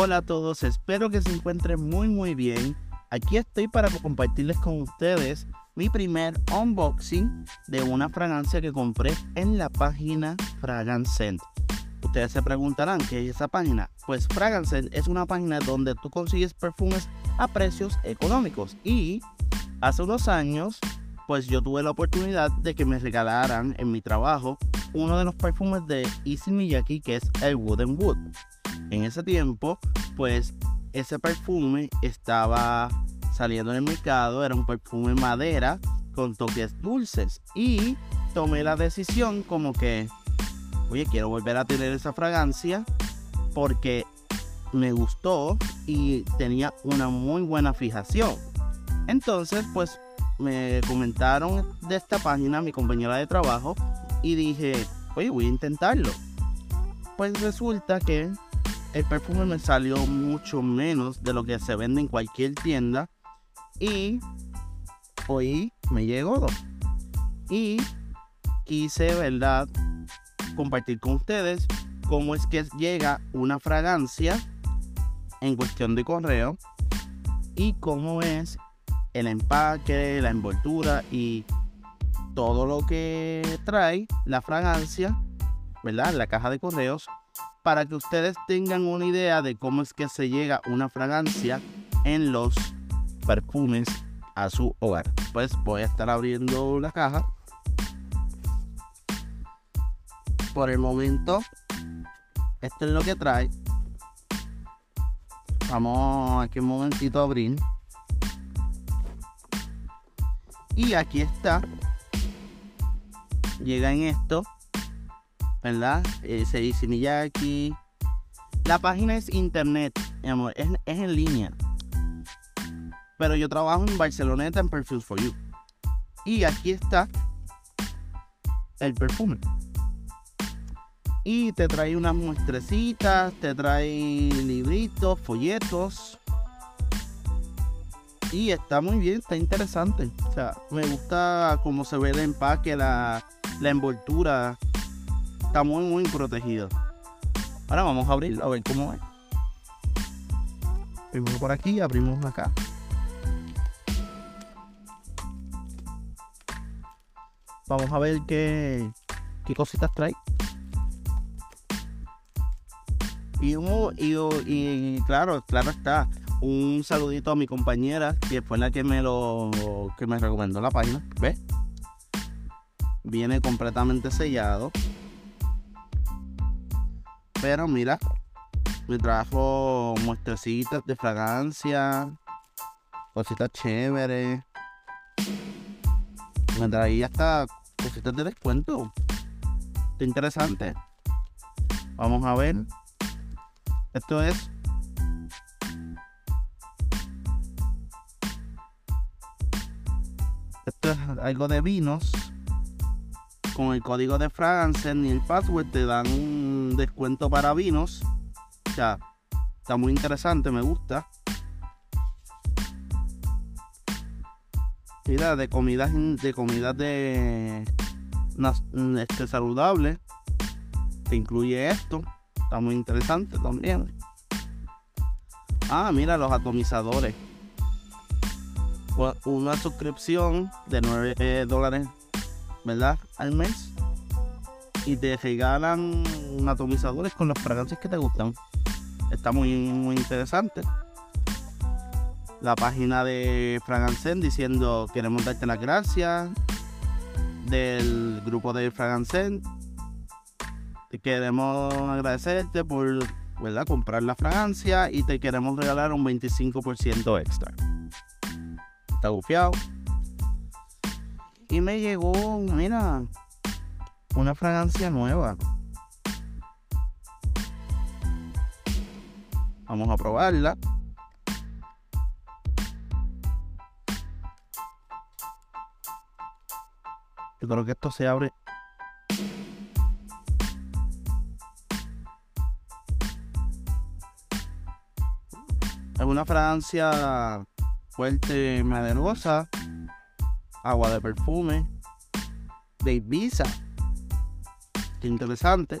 Hola a todos, espero que se encuentren muy muy bien. Aquí estoy para compartirles con ustedes mi primer unboxing de una fragancia que compré en la página Fragrance Ustedes se preguntarán qué es esa página. Pues Fragrance es una página donde tú consigues perfumes a precios económicos y hace unos años pues yo tuve la oportunidad de que me regalaran en mi trabajo uno de los perfumes de Easy Miyake que es el Wooden Wood. En ese tiempo pues ese perfume estaba saliendo en el mercado, era un perfume madera con toques dulces y tomé la decisión como que, oye, quiero volver a tener esa fragancia porque me gustó y tenía una muy buena fijación. Entonces, pues me comentaron de esta página mi compañera de trabajo y dije, oye, voy a intentarlo. Pues resulta que el perfume me salió mucho menos de lo que se vende en cualquier tienda y hoy me llegó y quise, ¿verdad? Compartir con ustedes cómo es que llega una fragancia en cuestión de correo y cómo es el empaque, la envoltura y todo lo que trae la fragancia, ¿verdad? La caja de correos para que ustedes tengan una idea de cómo es que se llega una fragancia en los perfumes a su hogar. Pues voy a estar abriendo la caja. Por el momento, esto es lo que trae. Vamos aquí un momentito a abrir. Y aquí está. Llega en esto. ¿Verdad? Se dice Miyaki. La página es internet, amor. Es, es en línea. Pero yo trabajo en Barceloneta en Perfumes for You. Y aquí está el perfume. Y te trae unas muestrecitas, te trae libritos, folletos. Y está muy bien, está interesante. O sea, me gusta cómo se ve el empaque, la, la envoltura. Está muy, muy protegido. Ahora vamos a abrirlo a ver cómo es. Primero por aquí, abrimos acá. Vamos a ver qué, qué cositas trae. Y, y, claro, claro está. Un saludito a mi compañera, que fue la que me lo que me recomendó la página. ¿Ves? Viene completamente sellado. Pero mira, me trajo muestrecitas de fragancia, cositas chéveres. Me traía hasta cositas de descuento. Está interesante. Vamos a ver. Esto es. Esto es algo de vinos. Con el código de Fragrance ni el password te dan un descuento para vinos. O sea, está muy interesante, me gusta. Mira, de comidas de comidas de este, saludable. Te incluye esto. Está muy interesante también. Ah, mira los atomizadores. Una suscripción de 9 dólares, ¿verdad? Al mes. Y te regalan atomizadores con los fragancias que te gustan. Está muy, muy interesante. La página de Fragancen diciendo queremos darte las gracias. Del grupo de Fragancen te queremos agradecerte por ¿verdad? comprar la fragancia y te queremos regalar un 25% extra. Está bufiado. Y me llegó, mira, una fragancia nueva. Vamos a probarla. Yo creo que esto se abre Es una fragancia fuerte, maderosa, agua de perfume, de Ibiza. Interesante.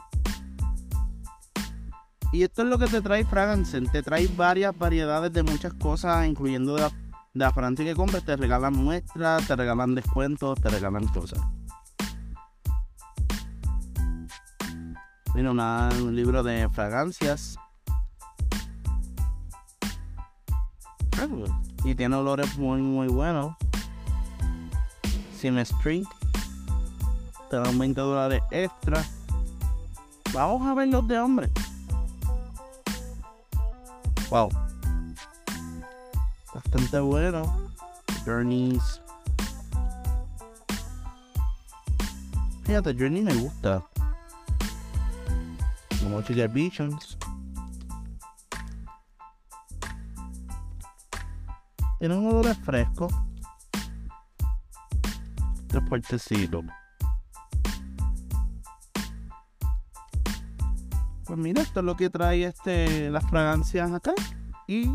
Y esto es lo que te trae Fragrance. Te trae varias variedades de muchas cosas, incluyendo de la, de que compres. Te regalan muestras, te regalan descuentos, te regalan cosas. Tiene un libro de fragancias. Y tiene olores muy, muy buenos. Sin string. Te dan 20 dólares extra. Vamos a ver los de hombre. Wow. Bastante bueno. Journeys. Fíjate, Journey me gusta. Como Chica Visions. Tiene un olor fresco. Este fuertecito. Pues mira, esto es lo que trae este, las fragancias acá. Y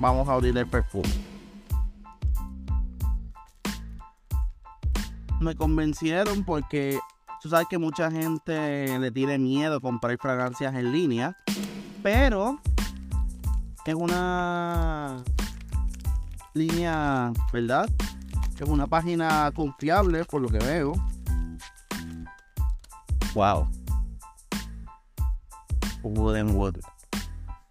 vamos a abrir el perfume. Me convencieron porque tú sabes que mucha gente le tiene miedo comprar fragancias en línea. Pero es una línea, ¿verdad? Es una página confiable por lo que veo. Wow. Wood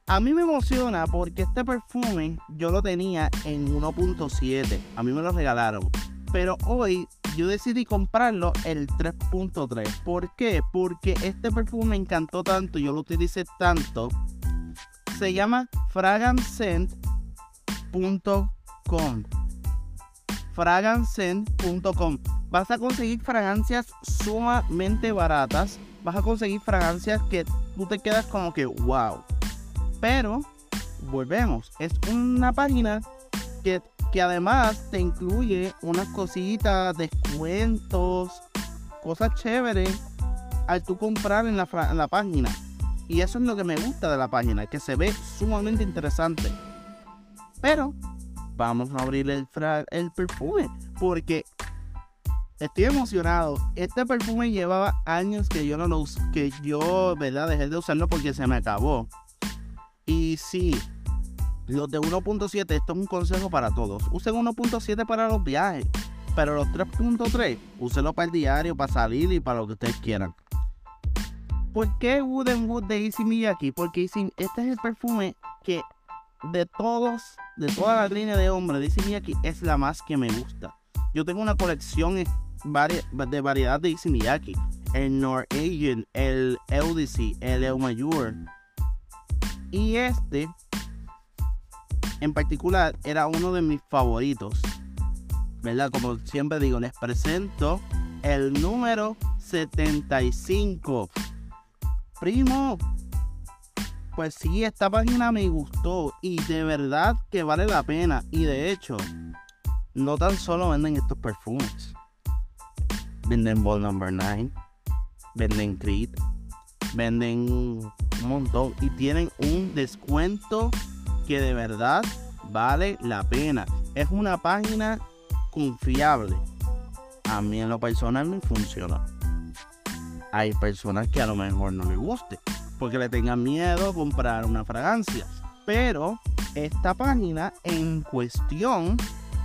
A mí me emociona porque este perfume yo lo tenía en 1.7. A mí me lo regalaron. Pero hoy yo decidí comprarlo el 3.3. ¿Por qué? Porque este perfume me encantó tanto, yo lo utilicé tanto. Se llama fragancescent.com. Fragancescent.com. Vas a conseguir fragancias sumamente baratas. Vas a conseguir fragancias que tú te quedas como que wow. Pero, volvemos, es una página que, que además te incluye unas cositas, descuentos, cosas chéveres al tú comprar en la, la página. Y eso es lo que me gusta de la página, que se ve sumamente interesante. Pero vamos a abrir el, el perfume, porque Estoy emocionado. Este perfume llevaba años que yo no lo que yo, ¿verdad? Dejé de usarlo porque se me acabó. Y sí, los de 1.7, esto es un consejo para todos. Usen 1.7 para los viajes, pero los 3.3, úsenlo para el diario, para salir y para lo que ustedes quieran. ¿Por qué Wooden Wood de Easy Miyake? Porque este es el perfume que de todos, de toda la línea de hombres de Easy Miyake es la más que me gusta. Yo tengo una colección de variedad de Easy Miyake. El Norwegian, el LDC, el El Mayor. Y este, en particular, era uno de mis favoritos. ¿Verdad? Como siempre digo, les presento el número 75. Primo, pues sí, esta página me gustó y de verdad que vale la pena. Y de hecho, no tan solo venden estos perfumes, venden Ball Number 9, venden Creed, venden un montón y tienen un descuento que de verdad vale la pena. Es una página confiable. A mí en lo personal me funciona. Hay personas que a lo mejor no les guste porque le tengan miedo a comprar una fragancia. Pero esta página en cuestión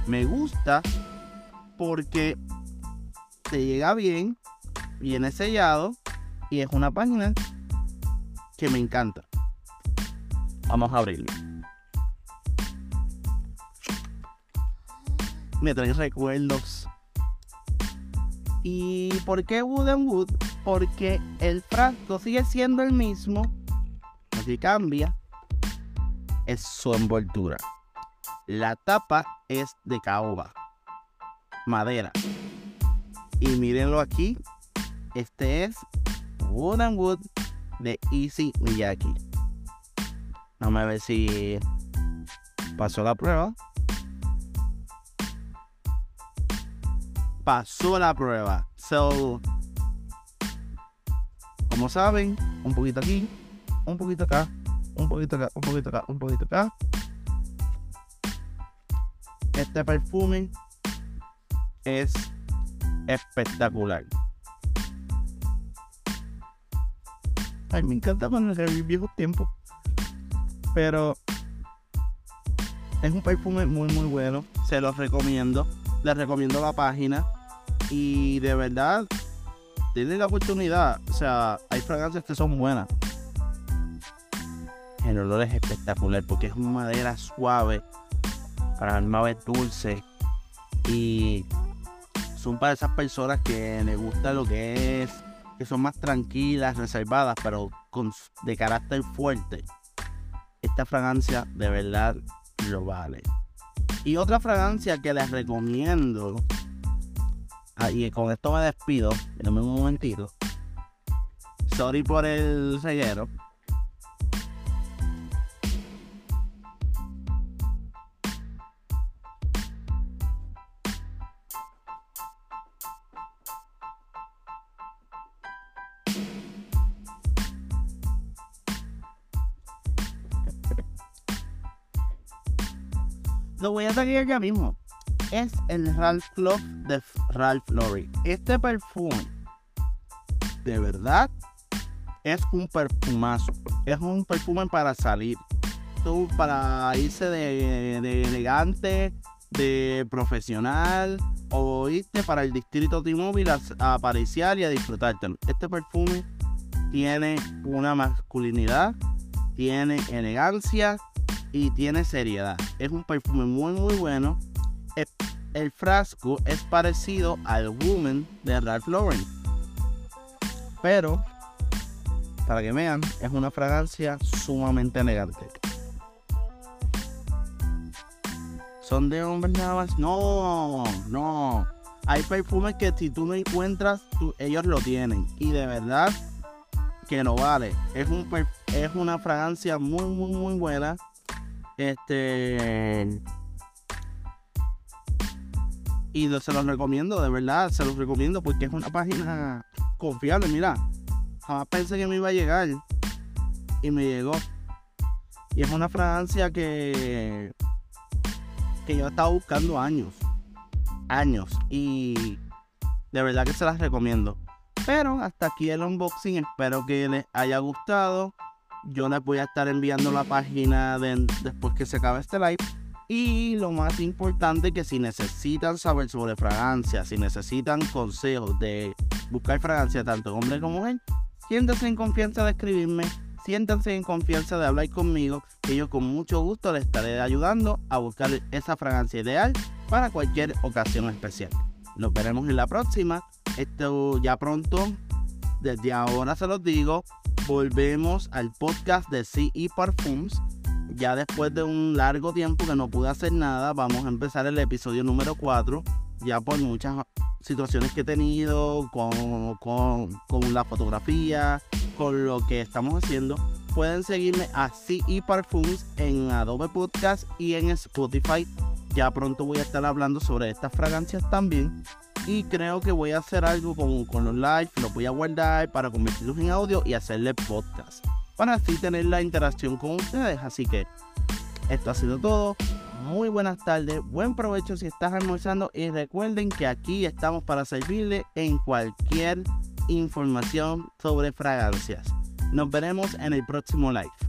me gusta porque te llega bien, viene sellado y es una página que me encanta. Vamos a abrirlo. Me trae recuerdos. ¿Y por qué Wood and Wood? Porque el frasco sigue siendo el mismo. Lo que cambia es su envoltura. La tapa es de caoba, madera. Y mírenlo aquí. Este es Wood and Wood de Easy Miyake. Vamos a ver si pasó la prueba. Pasó la prueba. So, como saben, un poquito aquí, un poquito acá, un poquito acá, un poquito acá, un poquito acá. Este perfume es espectacular. Ay, me encanta poner review viejos tiempos. Pero es un perfume muy, muy bueno. Se los recomiendo. Les recomiendo la página. Y de verdad, tienen la oportunidad. O sea, hay fragancias que son buenas. El olor es espectacular porque es una madera suave. Para el es dulce. Y son para esas personas que les gusta lo que es. Que son más tranquilas, reservadas, pero con, de carácter fuerte. Esta fragancia de verdad lo vale. Y otra fragancia que les recomiendo, ah, y con esto me despido, en un momentito. Sorry por el reguero. Lo voy a salir ya mismo. Es el Ralph Club de Ralph Lauren. Este perfume, de verdad, es un perfumazo. Es un perfume para salir. Tú para irse de, elegante, de profesional o irte para el distrito de móvil a, a y a disfrutártelo. Este perfume tiene una masculinidad, tiene elegancia y tiene seriedad. Es un perfume muy muy bueno. El, frasco es parecido al Woman de Ralph Lauren. Pero, para que vean, es una fragancia sumamente elegante. ¿Son de hombres nada más? No, no. Hay perfumes que si tú no encuentras, ellos lo tienen. Y de verdad que no vale. Es, un, es una fragancia muy, muy, muy buena. Este. Y se los recomiendo, de verdad, se los recomiendo porque es una página confiable. Mira, jamás pensé que me iba a llegar y me llegó. Y es una fragancia que, que yo he estado buscando años. Años. Y de verdad que se las recomiendo. Pero hasta aquí el unboxing. Espero que les haya gustado yo les voy a estar enviando la página después que se acabe este live. Y lo más importante que si necesitan saber sobre fragancia, si necesitan consejos de buscar fragancia tanto hombre como mujer, siéntanse en confianza de escribirme, siéntanse en confianza de hablar conmigo, que yo con mucho gusto les estaré ayudando a buscar esa fragancia ideal para cualquier ocasión especial. Nos veremos en la próxima. Esto ya pronto, desde ahora se los digo, volvemos al podcast de CE Parfums. Ya después de un largo tiempo que no pude hacer nada, vamos a empezar el episodio número 4. Ya por muchas situaciones que he tenido con, con, con la fotografía, con lo que estamos haciendo. Pueden seguirme a CE Parfums en Adobe Podcast y en Spotify. Ya pronto voy a estar hablando sobre estas fragancias también. Y creo que voy a hacer algo con, con los live, los voy a guardar para convertirlos en audio y hacerle podcast. Para así tener la interacción con ustedes. Así que esto ha sido todo. Muy buenas tardes, buen provecho si estás almorzando y recuerden que aquí estamos para servirle en cualquier información sobre fragancias. Nos veremos en el próximo live.